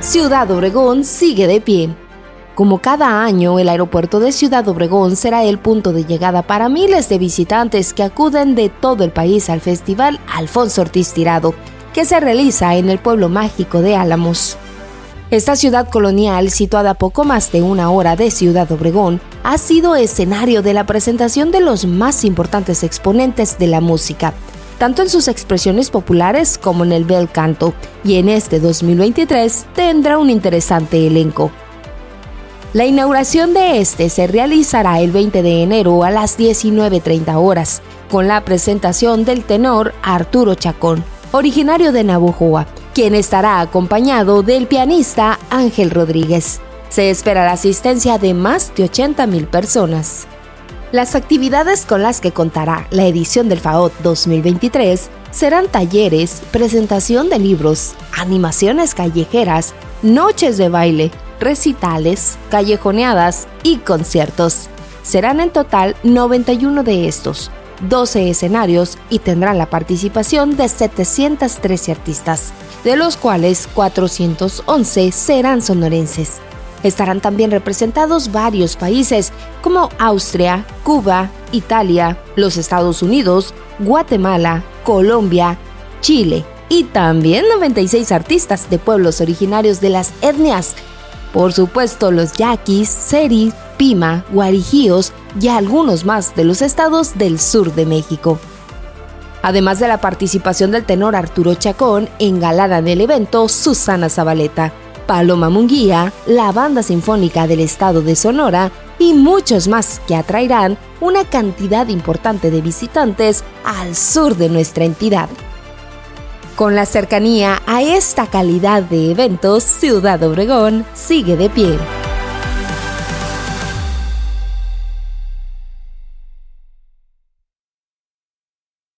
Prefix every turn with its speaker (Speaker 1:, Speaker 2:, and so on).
Speaker 1: Ciudad Obregón sigue de pie. Como cada año, el aeropuerto de Ciudad Obregón será el punto de llegada para miles de visitantes que acuden de todo el país al Festival Alfonso Ortiz Tirado, que se realiza en el pueblo mágico de Álamos. Esta ciudad colonial, situada a poco más de una hora de Ciudad Obregón, ha sido escenario de la presentación de los más importantes exponentes de la música, tanto en sus expresiones populares como en el bel canto, y en este 2023 tendrá un interesante elenco. La inauguración de este se realizará el 20 de enero a las 19.30 horas, con la presentación del tenor Arturo Chacón, originario de Navojoa, quien estará acompañado del pianista Ángel Rodríguez. Se espera la asistencia de más de 80 mil personas. Las actividades con las que contará la edición del FAOT 2023 serán talleres, presentación de libros, animaciones callejeras, noches de baile, recitales, callejoneadas y conciertos. Serán en total 91 de estos, 12 escenarios y tendrán la participación de 713 artistas, de los cuales 411 serán sonorenses. Estarán también representados varios países como Austria, Cuba, Italia, los Estados Unidos, Guatemala, Colombia, Chile y también 96 artistas de pueblos originarios de las etnias. Por supuesto, los yaquis, seri, pima, guarijíos y algunos más de los estados del sur de México. Además de la participación del tenor Arturo Chacón, engalada el evento Susana Zabaleta. Paloma Munguía, la Banda Sinfónica del Estado de Sonora y muchos más que atraerán una cantidad importante de visitantes al sur de nuestra entidad. Con la cercanía a esta calidad de eventos, Ciudad Obregón sigue de pie.